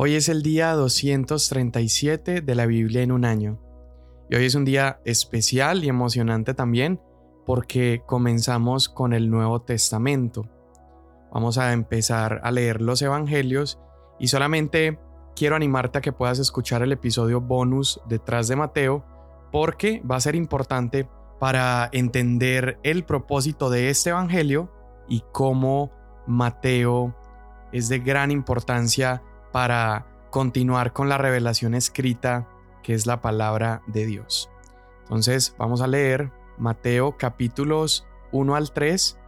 Hoy es el día 237 de la Biblia en un año. Y hoy es un día especial y emocionante también porque comenzamos con el Nuevo Testamento. Vamos a empezar a leer los Evangelios y solamente quiero animarte a que puedas escuchar el episodio bonus detrás de Mateo porque va a ser importante para entender el propósito de este Evangelio y cómo Mateo es de gran importancia para continuar con la revelación escrita que es la palabra de Dios. Entonces vamos a leer Mateo capítulos 1 al 3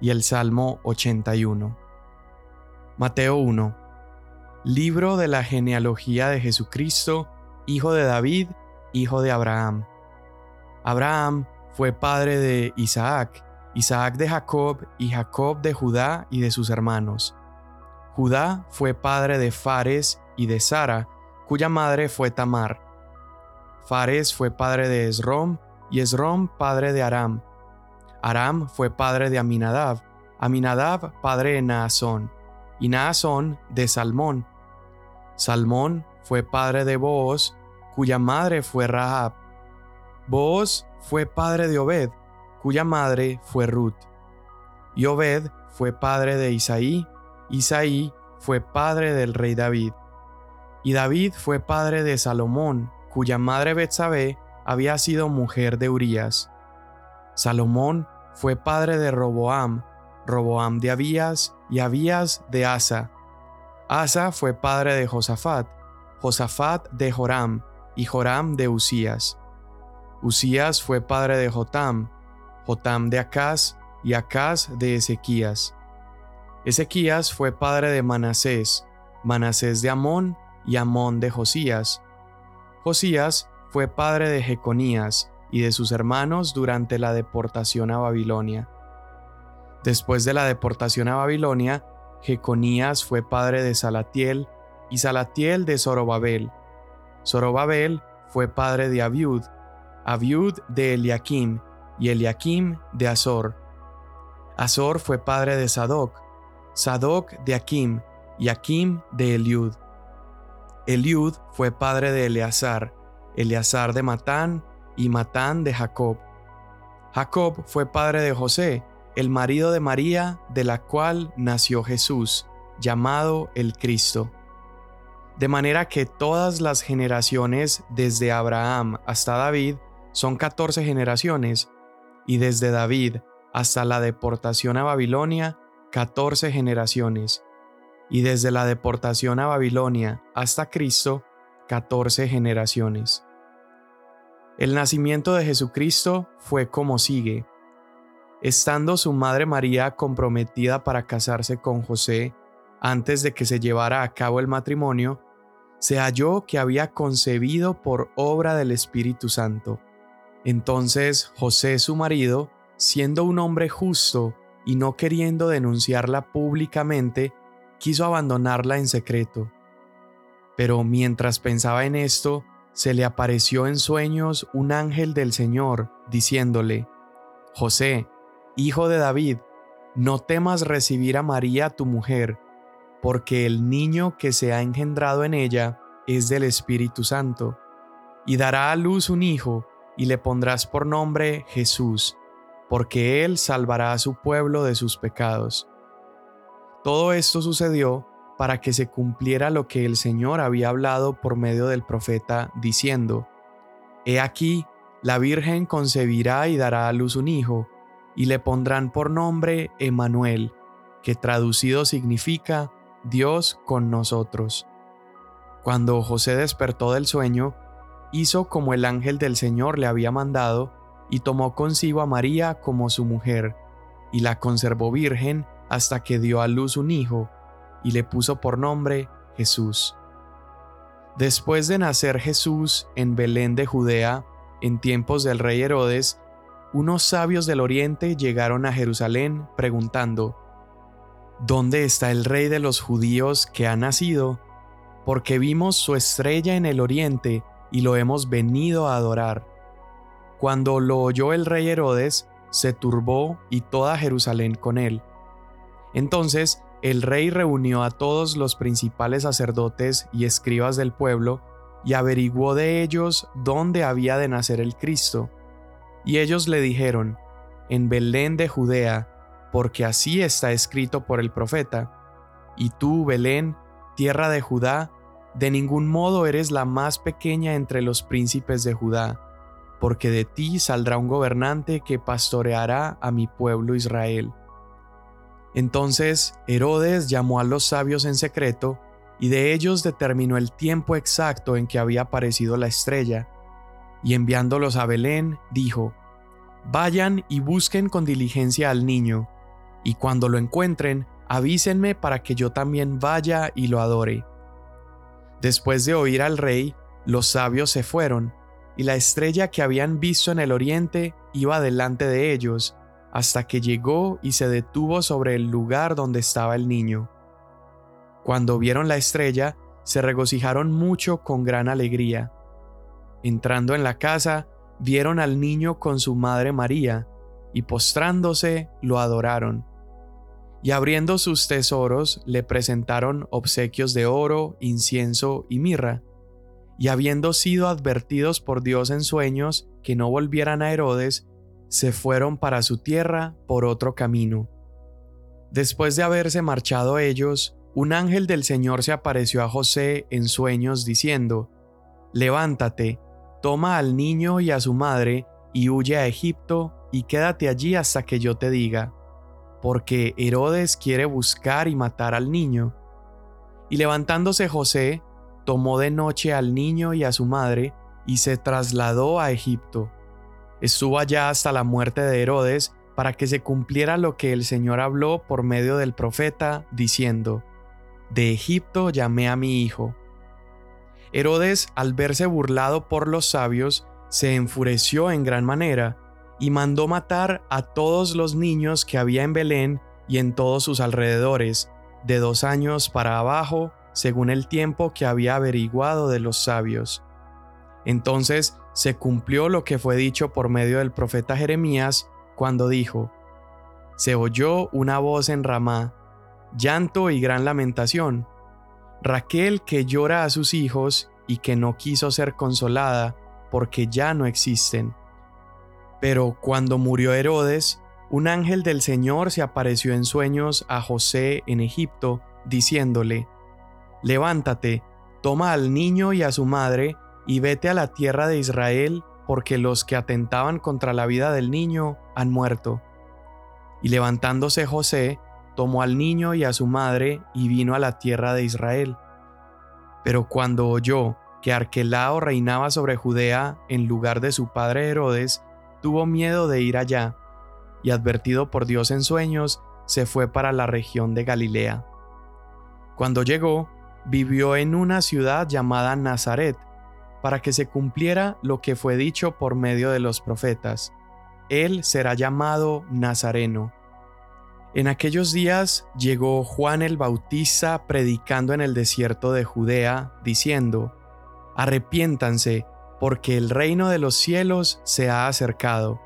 y el Salmo 81. Mateo 1. Libro de la genealogía de Jesucristo, hijo de David, hijo de Abraham. Abraham fue padre de Isaac, Isaac de Jacob y Jacob de Judá y de sus hermanos. Judá fue padre de Fares y de Sara, cuya madre fue Tamar. Fares fue padre de Esrom y Esrom padre de Aram. Aram fue padre de Aminadab, Aminadab padre de Naasón, y Naasón de Salmón. Salmón fue padre de Booz, cuya madre fue Rahab. Booz fue padre de Obed, cuya madre fue Ruth. Y Obed fue padre de Isaí, Isaí fue padre del rey David. Y David fue padre de Salomón, cuya madre Betsabé había sido mujer de Urías. Salomón fue padre de Roboam, Roboam de Abías y Abías de Asa. Asa fue padre de Josafat, Josafat de Joram y Joram de Usías. Usías fue padre de Jotam, Jotam de Acaz y Acaz de Ezequías. Ezequías fue padre de Manasés, Manasés de Amón y Amón de Josías. Josías fue padre de Jeconías y de sus hermanos durante la deportación a Babilonia. Después de la deportación a Babilonia, Jeconías fue padre de Salatiel y Salatiel de Zorobabel. Zorobabel fue padre de Abiud, Abiud de Eliakim y Eliakim de Azor. Azor fue padre de Sadoc, Sadoc de Akim y Akim de Eliud. Eliud fue padre de Eleazar, Eleazar de Matán y Matán de Jacob. Jacob fue padre de José, el marido de María, de la cual nació Jesús, llamado el Cristo. De manera que todas las generaciones desde Abraham hasta David son catorce generaciones, y desde David hasta la deportación a Babilonia 14 generaciones, y desde la deportación a Babilonia hasta Cristo, 14 generaciones. El nacimiento de Jesucristo fue como sigue. Estando su madre María comprometida para casarse con José antes de que se llevara a cabo el matrimonio, se halló que había concebido por obra del Espíritu Santo. Entonces José su marido, siendo un hombre justo y no queriendo denunciarla públicamente, quiso abandonarla en secreto. Pero mientras pensaba en esto, se le apareció en sueños un ángel del Señor, diciéndole, José, hijo de David, no temas recibir a María tu mujer, porque el niño que se ha engendrado en ella es del Espíritu Santo, y dará a luz un hijo, y le pondrás por nombre Jesús porque Él salvará a su pueblo de sus pecados. Todo esto sucedió para que se cumpliera lo que el Señor había hablado por medio del profeta, diciendo, He aquí, la Virgen concebirá y dará a luz un hijo, y le pondrán por nombre Emmanuel, que traducido significa Dios con nosotros. Cuando José despertó del sueño, hizo como el ángel del Señor le había mandado, y tomó consigo a María como su mujer, y la conservó virgen hasta que dio a luz un hijo, y le puso por nombre Jesús. Después de nacer Jesús en Belén de Judea, en tiempos del rey Herodes, unos sabios del oriente llegaron a Jerusalén preguntando, ¿Dónde está el rey de los judíos que ha nacido? Porque vimos su estrella en el oriente y lo hemos venido a adorar. Cuando lo oyó el rey Herodes, se turbó y toda Jerusalén con él. Entonces el rey reunió a todos los principales sacerdotes y escribas del pueblo y averiguó de ellos dónde había de nacer el Cristo. Y ellos le dijeron, en Belén de Judea, porque así está escrito por el profeta. Y tú, Belén, tierra de Judá, de ningún modo eres la más pequeña entre los príncipes de Judá, porque de ti saldrá un gobernante que pastoreará a mi pueblo Israel. Entonces Herodes llamó a los sabios en secreto, y de ellos determinó el tiempo exacto en que había aparecido la estrella, y enviándolos a Belén, dijo, Vayan y busquen con diligencia al niño, y cuando lo encuentren, avísenme para que yo también vaya y lo adore. Después de oír al rey, los sabios se fueron, y la estrella que habían visto en el oriente iba delante de ellos, hasta que llegó y se detuvo sobre el lugar donde estaba el niño. Cuando vieron la estrella, se regocijaron mucho con gran alegría. Entrando en la casa, vieron al niño con su madre María, y postrándose lo adoraron. Y abriendo sus tesoros le presentaron obsequios de oro, incienso y mirra. Y habiendo sido advertidos por Dios en sueños que no volvieran a Herodes, se fueron para su tierra por otro camino. Después de haberse marchado ellos, un ángel del Señor se apareció a José en sueños diciendo, Levántate, toma al niño y a su madre, y huye a Egipto, y quédate allí hasta que yo te diga, porque Herodes quiere buscar y matar al niño. Y levantándose José, tomó de noche al niño y a su madre, y se trasladó a Egipto. Estuvo allá hasta la muerte de Herodes, para que se cumpliera lo que el Señor habló por medio del profeta, diciendo, De Egipto llamé a mi hijo. Herodes, al verse burlado por los sabios, se enfureció en gran manera y mandó matar a todos los niños que había en Belén y en todos sus alrededores, de dos años para abajo, según el tiempo que había averiguado de los sabios. Entonces se cumplió lo que fue dicho por medio del profeta Jeremías, cuando dijo, Se oyó una voz en Ramá, llanto y gran lamentación, Raquel que llora a sus hijos y que no quiso ser consolada porque ya no existen. Pero cuando murió Herodes, un ángel del Señor se apareció en sueños a José en Egipto, diciéndole, Levántate, toma al niño y a su madre, y vete a la tierra de Israel, porque los que atentaban contra la vida del niño han muerto. Y levantándose José, tomó al niño y a su madre y vino a la tierra de Israel. Pero cuando oyó que Arquelao reinaba sobre Judea en lugar de su padre Herodes, tuvo miedo de ir allá, y advertido por Dios en sueños, se fue para la región de Galilea. Cuando llegó, vivió en una ciudad llamada Nazaret, para que se cumpliera lo que fue dicho por medio de los profetas. Él será llamado Nazareno. En aquellos días llegó Juan el Bautista predicando en el desierto de Judea, diciendo, Arrepiéntanse, porque el reino de los cielos se ha acercado.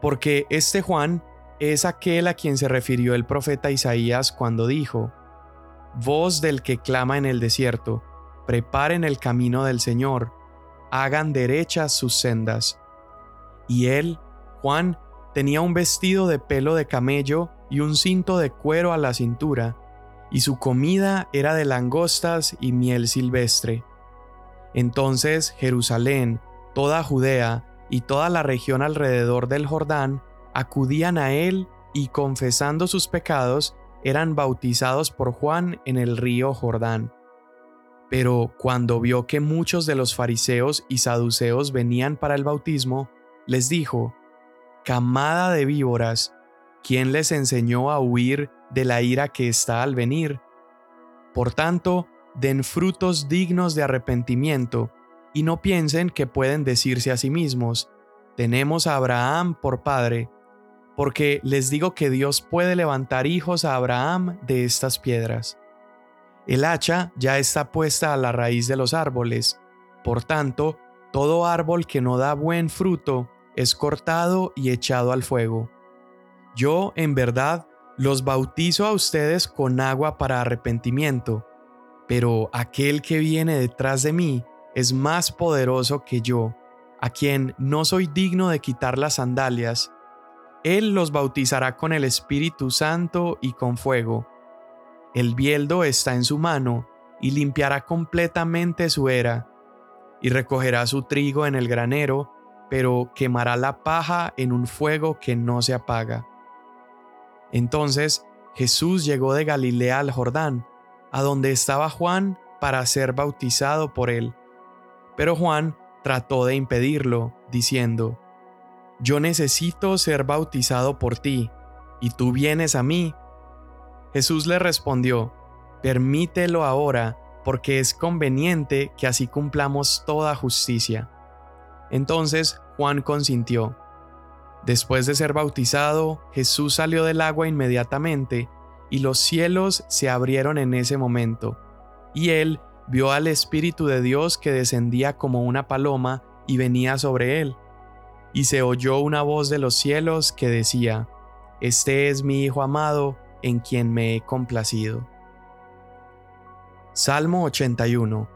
Porque este Juan es aquel a quien se refirió el profeta Isaías cuando dijo, Voz del que clama en el desierto, preparen el camino del Señor, hagan derechas sus sendas. Y él, Juan, tenía un vestido de pelo de camello y un cinto de cuero a la cintura, y su comida era de langostas y miel silvestre. Entonces Jerusalén, toda Judea y toda la región alrededor del Jordán acudían a él y confesando sus pecados eran bautizados por Juan en el río Jordán. Pero cuando vio que muchos de los fariseos y saduceos venían para el bautismo, les dijo, Camada de víboras, ¿quién les enseñó a huir de la ira que está al venir? Por tanto, den frutos dignos de arrepentimiento, y no piensen que pueden decirse a sí mismos, tenemos a Abraham por padre, porque les digo que Dios puede levantar hijos a Abraham de estas piedras. El hacha ya está puesta a la raíz de los árboles, por tanto, todo árbol que no da buen fruto es cortado y echado al fuego. Yo, en verdad, los bautizo a ustedes con agua para arrepentimiento, pero aquel que viene detrás de mí es más poderoso que yo, a quien no soy digno de quitar las sandalias. Él los bautizará con el Espíritu Santo y con fuego. El bieldo está en su mano y limpiará completamente su era, y recogerá su trigo en el granero, pero quemará la paja en un fuego que no se apaga. Entonces Jesús llegó de Galilea al Jordán, a donde estaba Juan para ser bautizado por él. Pero Juan trató de impedirlo, diciendo, Yo necesito ser bautizado por ti, y tú vienes a mí. Jesús le respondió, Permítelo ahora, porque es conveniente que así cumplamos toda justicia. Entonces Juan consintió. Después de ser bautizado, Jesús salió del agua inmediatamente, y los cielos se abrieron en ese momento, y él vio al Espíritu de Dios que descendía como una paloma y venía sobre él. Y se oyó una voz de los cielos que decía, Este es mi Hijo amado, en quien me he complacido. Salmo 81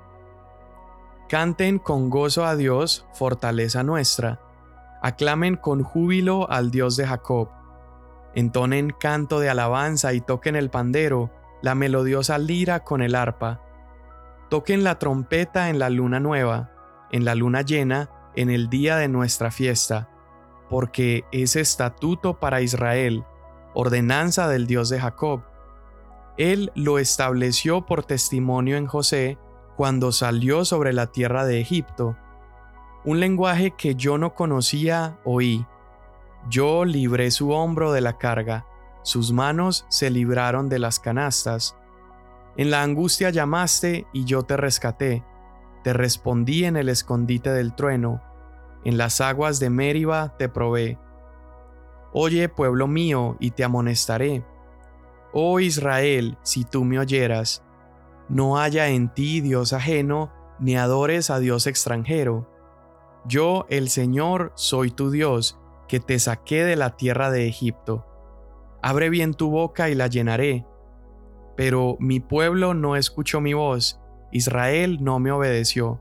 Canten con gozo a Dios, fortaleza nuestra. Aclamen con júbilo al Dios de Jacob. Entonen canto de alabanza y toquen el pandero, la melodiosa lira con el arpa. Toquen la trompeta en la luna nueva, en la luna llena, en el día de nuestra fiesta, porque es estatuto para Israel, ordenanza del Dios de Jacob. Él lo estableció por testimonio en José, cuando salió sobre la tierra de Egipto. Un lenguaje que yo no conocía oí. Yo libré su hombro de la carga, sus manos se libraron de las canastas. En la angustia llamaste y yo te rescaté, te respondí en el escondite del trueno, en las aguas de Mériba te probé. Oye, pueblo mío, y te amonestaré. Oh Israel, si tú me oyeras, no haya en ti Dios ajeno, ni adores a Dios extranjero. Yo, el Señor, soy tu Dios, que te saqué de la tierra de Egipto. Abre bien tu boca y la llenaré. Pero mi pueblo no escuchó mi voz, Israel no me obedeció.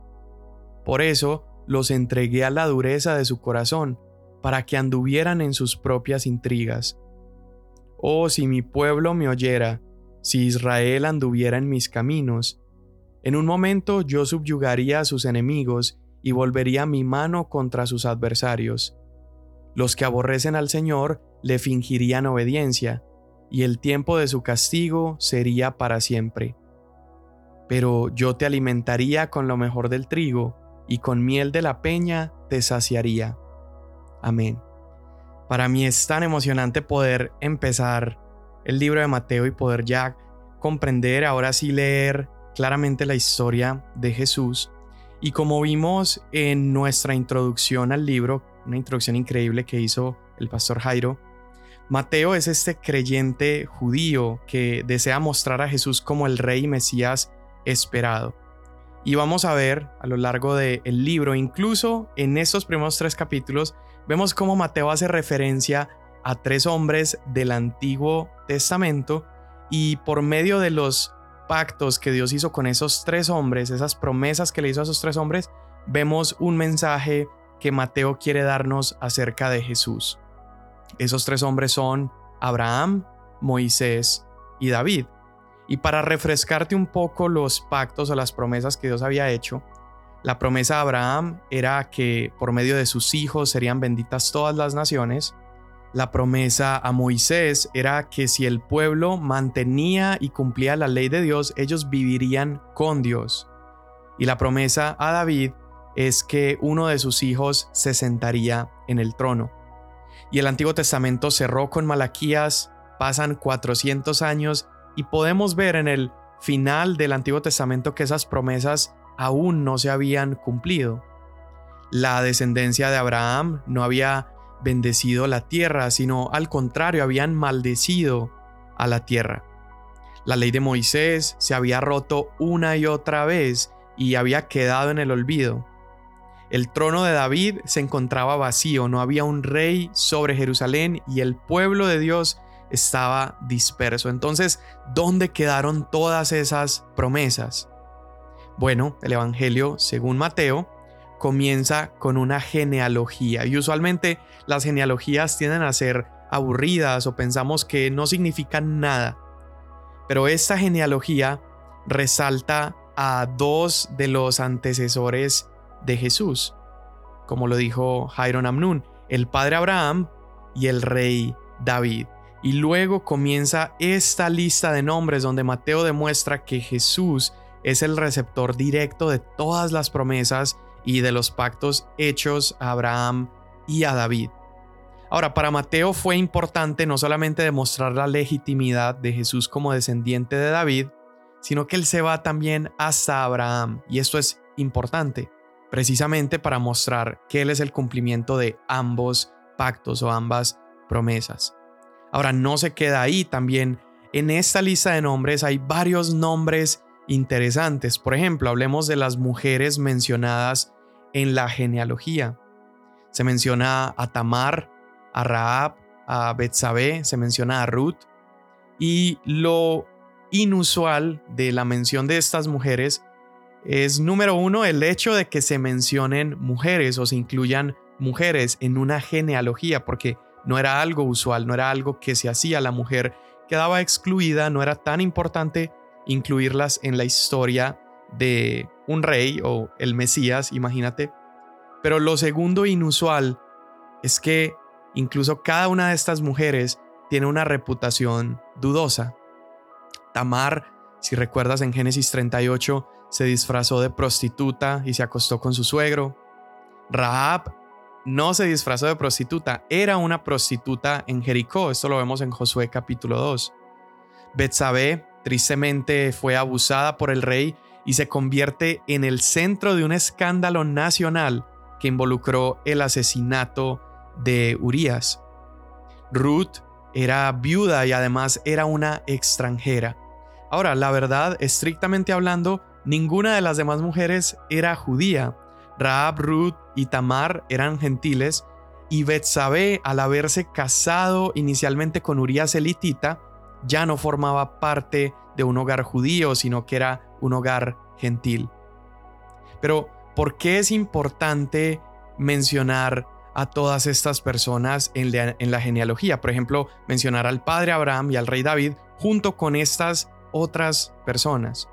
Por eso los entregué a la dureza de su corazón, para que anduvieran en sus propias intrigas. Oh, si mi pueblo me oyera, si Israel anduviera en mis caminos, en un momento yo subyugaría a sus enemigos y volvería mi mano contra sus adversarios. Los que aborrecen al Señor le fingirían obediencia, y el tiempo de su castigo sería para siempre. Pero yo te alimentaría con lo mejor del trigo, y con miel de la peña te saciaría. Amén. Para mí es tan emocionante poder empezar el libro de Mateo y poder ya comprender, ahora sí leer claramente la historia de Jesús. Y como vimos en nuestra introducción al libro, una introducción increíble que hizo el pastor Jairo, Mateo es este creyente judío que desea mostrar a Jesús como el rey Mesías esperado. Y vamos a ver a lo largo del libro, incluso en estos primeros tres capítulos, vemos cómo Mateo hace referencia a tres hombres del Antiguo Testamento y por medio de los pactos que Dios hizo con esos tres hombres, esas promesas que le hizo a esos tres hombres, vemos un mensaje que Mateo quiere darnos acerca de Jesús. Esos tres hombres son Abraham, Moisés y David. Y para refrescarte un poco los pactos o las promesas que Dios había hecho, la promesa de Abraham era que por medio de sus hijos serían benditas todas las naciones. La promesa a Moisés era que si el pueblo mantenía y cumplía la ley de Dios, ellos vivirían con Dios. Y la promesa a David es que uno de sus hijos se sentaría en el trono. Y el Antiguo Testamento cerró con Malaquías, pasan 400 años y podemos ver en el final del Antiguo Testamento que esas promesas aún no se habían cumplido. La descendencia de Abraham no había bendecido la tierra, sino al contrario, habían maldecido a la tierra. La ley de Moisés se había roto una y otra vez y había quedado en el olvido. El trono de David se encontraba vacío, no había un rey sobre Jerusalén y el pueblo de Dios estaba disperso. Entonces, ¿dónde quedaron todas esas promesas? Bueno, el Evangelio, según Mateo, comienza con una genealogía y usualmente las genealogías tienden a ser aburridas o pensamos que no significan nada. Pero esta genealogía resalta a dos de los antecesores de Jesús, como lo dijo Jairo Amnun, el padre Abraham y el rey David. Y luego comienza esta lista de nombres donde Mateo demuestra que Jesús es el receptor directo de todas las promesas y de los pactos hechos a Abraham y a David. Ahora, para Mateo fue importante no solamente demostrar la legitimidad de Jesús como descendiente de David, sino que él se va también hasta Abraham, y esto es importante, precisamente para mostrar que él es el cumplimiento de ambos pactos o ambas promesas. Ahora, no se queda ahí, también en esta lista de nombres hay varios nombres interesantes. Por ejemplo, hablemos de las mujeres mencionadas en la genealogía. Se menciona a Tamar, a Raab, a Betsabé, se menciona a Ruth. Y lo inusual de la mención de estas mujeres es, número uno, el hecho de que se mencionen mujeres o se incluyan mujeres en una genealogía, porque no era algo usual, no era algo que se hacía, la mujer quedaba excluida, no era tan importante incluirlas en la historia de un rey o el Mesías, imagínate. Pero lo segundo inusual es que incluso cada una de estas mujeres tiene una reputación dudosa. Tamar, si recuerdas en Génesis 38, se disfrazó de prostituta y se acostó con su suegro. Rahab no se disfrazó de prostituta, era una prostituta en Jericó, esto lo vemos en Josué capítulo 2. Betsabé tristemente fue abusada por el rey y se convierte en el centro de un escándalo nacional que involucró el asesinato de Urias. Ruth era viuda y además era una extranjera. Ahora, la verdad, estrictamente hablando, ninguna de las demás mujeres era judía. Raab, Ruth y Tamar eran gentiles y Betsabé, al haberse casado inicialmente con Urias elitita, ya no formaba parte de un hogar judío, sino que era un hogar gentil. Pero, ¿por qué es importante mencionar a todas estas personas en la, en la, genealogía? Por ejemplo, mencionar al padre Abraham y al rey David junto con estas otras personas.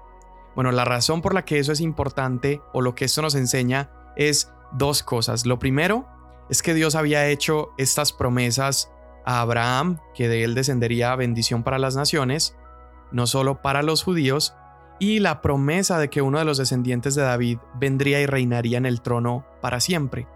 Bueno, la razón por la que eso es importante o lo que esto nos enseña es dos cosas. Lo primero es que Dios había hecho estas promesas a Abraham, que de él descendería bendición para las naciones, no solo para los judíos, y la promesa de que uno de los descendientes de David vendría y reinaría en el trono para siempre.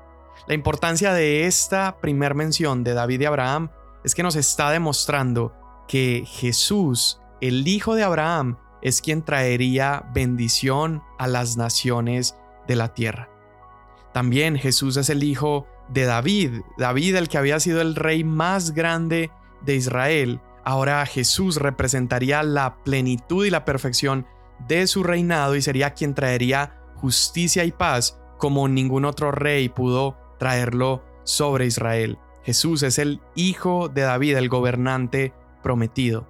La importancia de esta primer mención de David y Abraham es que nos está demostrando que Jesús, el hijo de Abraham, es quien traería bendición a las naciones de la tierra. También Jesús es el hijo de David, David el que había sido el rey más grande de Israel. Ahora Jesús representaría la plenitud y la perfección de su reinado y sería quien traería justicia y paz como ningún otro rey pudo traerlo sobre Israel. Jesús es el hijo de David, el gobernante prometido.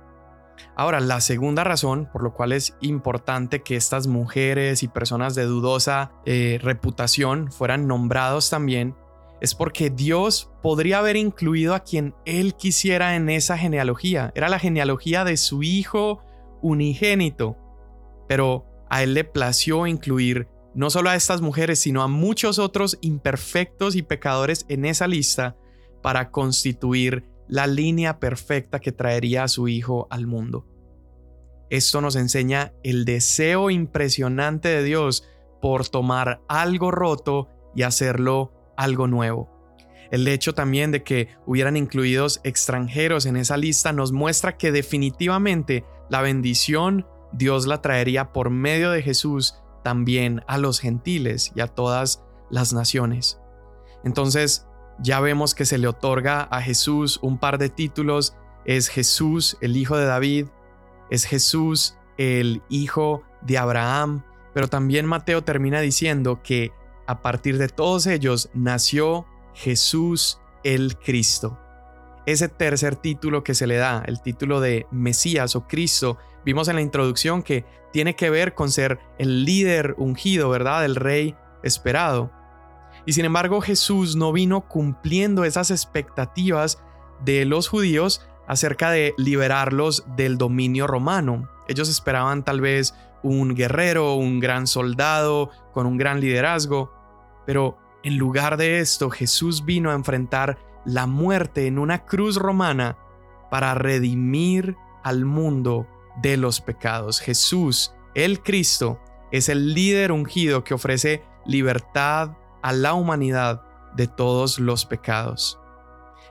Ahora, la segunda razón por lo cual es importante que estas mujeres y personas de dudosa eh, reputación fueran nombrados también es porque Dios podría haber incluido a quien Él quisiera en esa genealogía. Era la genealogía de su Hijo unigénito. Pero a Él le plació incluir no solo a estas mujeres, sino a muchos otros imperfectos y pecadores en esa lista para constituir la línea perfecta que traería a su Hijo al mundo. Esto nos enseña el deseo impresionante de Dios por tomar algo roto y hacerlo algo nuevo. El hecho también de que hubieran incluidos extranjeros en esa lista nos muestra que definitivamente la bendición Dios la traería por medio de Jesús también a los gentiles y a todas las naciones. Entonces, ya vemos que se le otorga a Jesús un par de títulos. Es Jesús, el hijo de David, es Jesús, el hijo de Abraham, pero también Mateo termina diciendo que a partir de todos ellos nació Jesús el Cristo. ese tercer título que se le da, el título de Mesías o Cristo. Vimos en la introducción que tiene que ver con ser el líder ungido, ¿verdad? El rey esperado. Y sin embargo Jesús no vino cumpliendo esas expectativas de los judíos acerca de liberarlos del dominio romano. Ellos esperaban tal vez un guerrero, un gran soldado, con un gran liderazgo, pero en lugar de esto Jesús vino a enfrentar la muerte en una cruz romana para redimir al mundo de los pecados. Jesús, el Cristo, es el líder ungido que ofrece libertad a la humanidad de todos los pecados.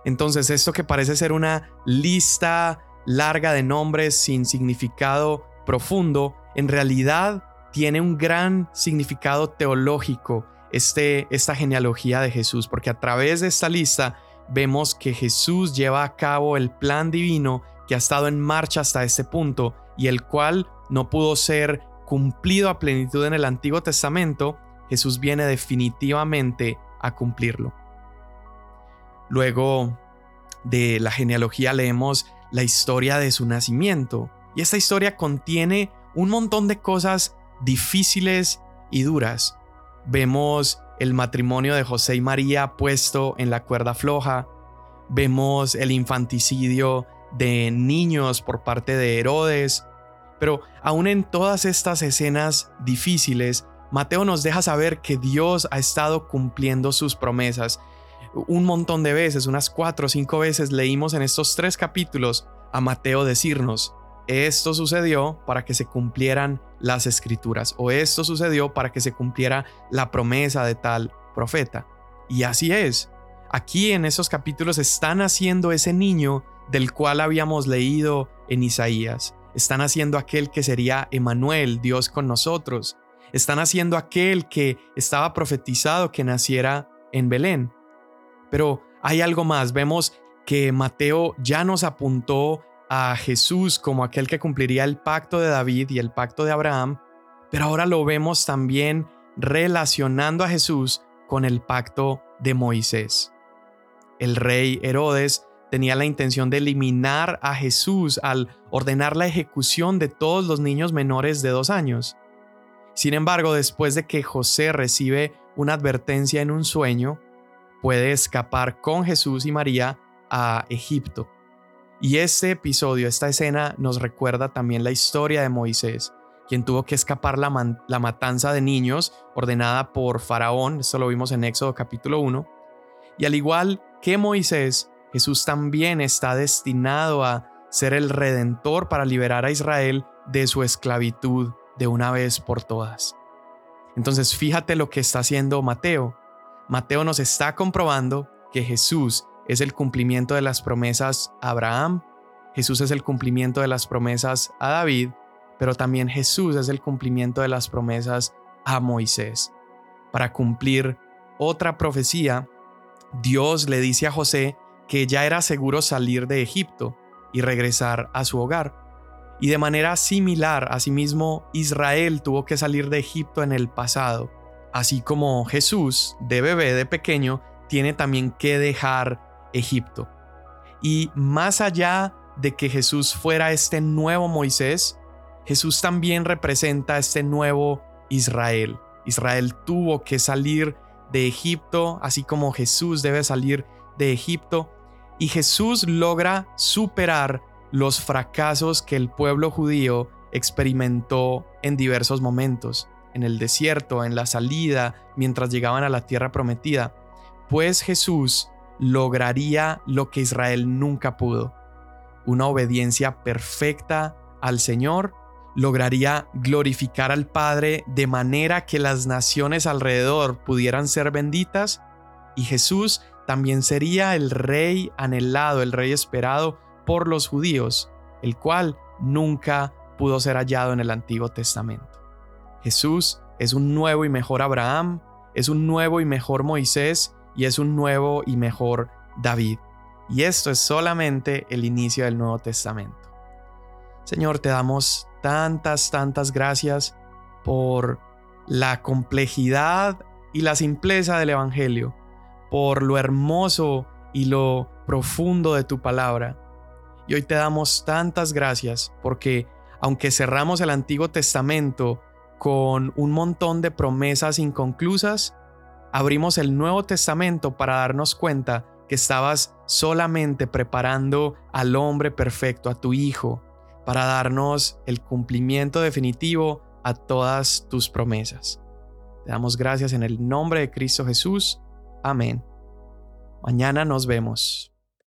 Entonces, esto que parece ser una lista larga de nombres sin significado profundo, en realidad tiene un gran significado teológico este, esta genealogía de Jesús, porque a través de esta lista vemos que Jesús lleva a cabo el plan divino que ha estado en marcha hasta este punto y el cual no pudo ser cumplido a plenitud en el Antiguo Testamento, Jesús viene definitivamente a cumplirlo. Luego de la genealogía leemos la historia de su nacimiento y esta historia contiene un montón de cosas difíciles y duras. Vemos el matrimonio de José y María puesto en la cuerda floja, vemos el infanticidio de niños por parte de Herodes, pero aún en todas estas escenas difíciles, Mateo nos deja saber que Dios ha estado cumpliendo sus promesas. Un montón de veces, unas cuatro o cinco veces leímos en estos tres capítulos a Mateo decirnos, esto sucedió para que se cumplieran las escrituras o esto sucedió para que se cumpliera la promesa de tal profeta. Y así es. Aquí en esos capítulos están haciendo ese niño del cual habíamos leído en Isaías. Están haciendo aquel que sería Emanuel, Dios con nosotros. Están haciendo aquel que estaba profetizado que naciera en Belén. Pero hay algo más. Vemos que Mateo ya nos apuntó a Jesús como aquel que cumpliría el pacto de David y el pacto de Abraham, pero ahora lo vemos también relacionando a Jesús con el pacto de Moisés. El rey Herodes tenía la intención de eliminar a Jesús al ordenar la ejecución de todos los niños menores de dos años. Sin embargo, después de que José recibe una advertencia en un sueño, puede escapar con Jesús y María a Egipto. Y este episodio, esta escena, nos recuerda también la historia de Moisés, quien tuvo que escapar la, matanza de niños ordenada por Faraón, esto lo vimos en Éxodo capítulo 1, y al igual que Moisés, Jesús también está destinado a ser el redentor para liberar a Israel de su esclavitud de una vez por todas. Entonces fíjate lo que está haciendo Mateo. Mateo nos está comprobando que Jesús es el cumplimiento de las promesas a Abraham, Jesús es el cumplimiento de las promesas a David, pero también Jesús es el cumplimiento de las promesas a Moisés. Para cumplir otra profecía, Dios le dice a José que ya era seguro salir de Egipto y regresar a su hogar. Y de manera similar, asimismo, Israel tuvo que salir de Egipto en el pasado, así como Jesús, de bebé, de pequeño, tiene también que dejar Egipto. Y más allá de que Jesús fuera este nuevo Moisés, Jesús también representa este nuevo Israel. Israel tuvo que salir de Egipto, así como Jesús debe salir de Egipto, y Jesús logra superar los fracasos que el pueblo judío experimentó en diversos momentos, en el desierto, en la salida, mientras llegaban a la tierra prometida, pues Jesús lograría lo que Israel nunca pudo, una obediencia perfecta al Señor, lograría glorificar al Padre de manera que las naciones alrededor pudieran ser benditas y Jesús también sería el rey anhelado, el rey esperado por los judíos, el cual nunca pudo ser hallado en el Antiguo Testamento. Jesús es un nuevo y mejor Abraham, es un nuevo y mejor Moisés y es un nuevo y mejor David. Y esto es solamente el inicio del Nuevo Testamento. Señor, te damos tantas, tantas gracias por la complejidad y la simpleza del Evangelio, por lo hermoso y lo profundo de tu palabra. Y hoy te damos tantas gracias porque aunque cerramos el Antiguo Testamento con un montón de promesas inconclusas, abrimos el Nuevo Testamento para darnos cuenta que estabas solamente preparando al hombre perfecto, a tu Hijo, para darnos el cumplimiento definitivo a todas tus promesas. Te damos gracias en el nombre de Cristo Jesús. Amén. Mañana nos vemos.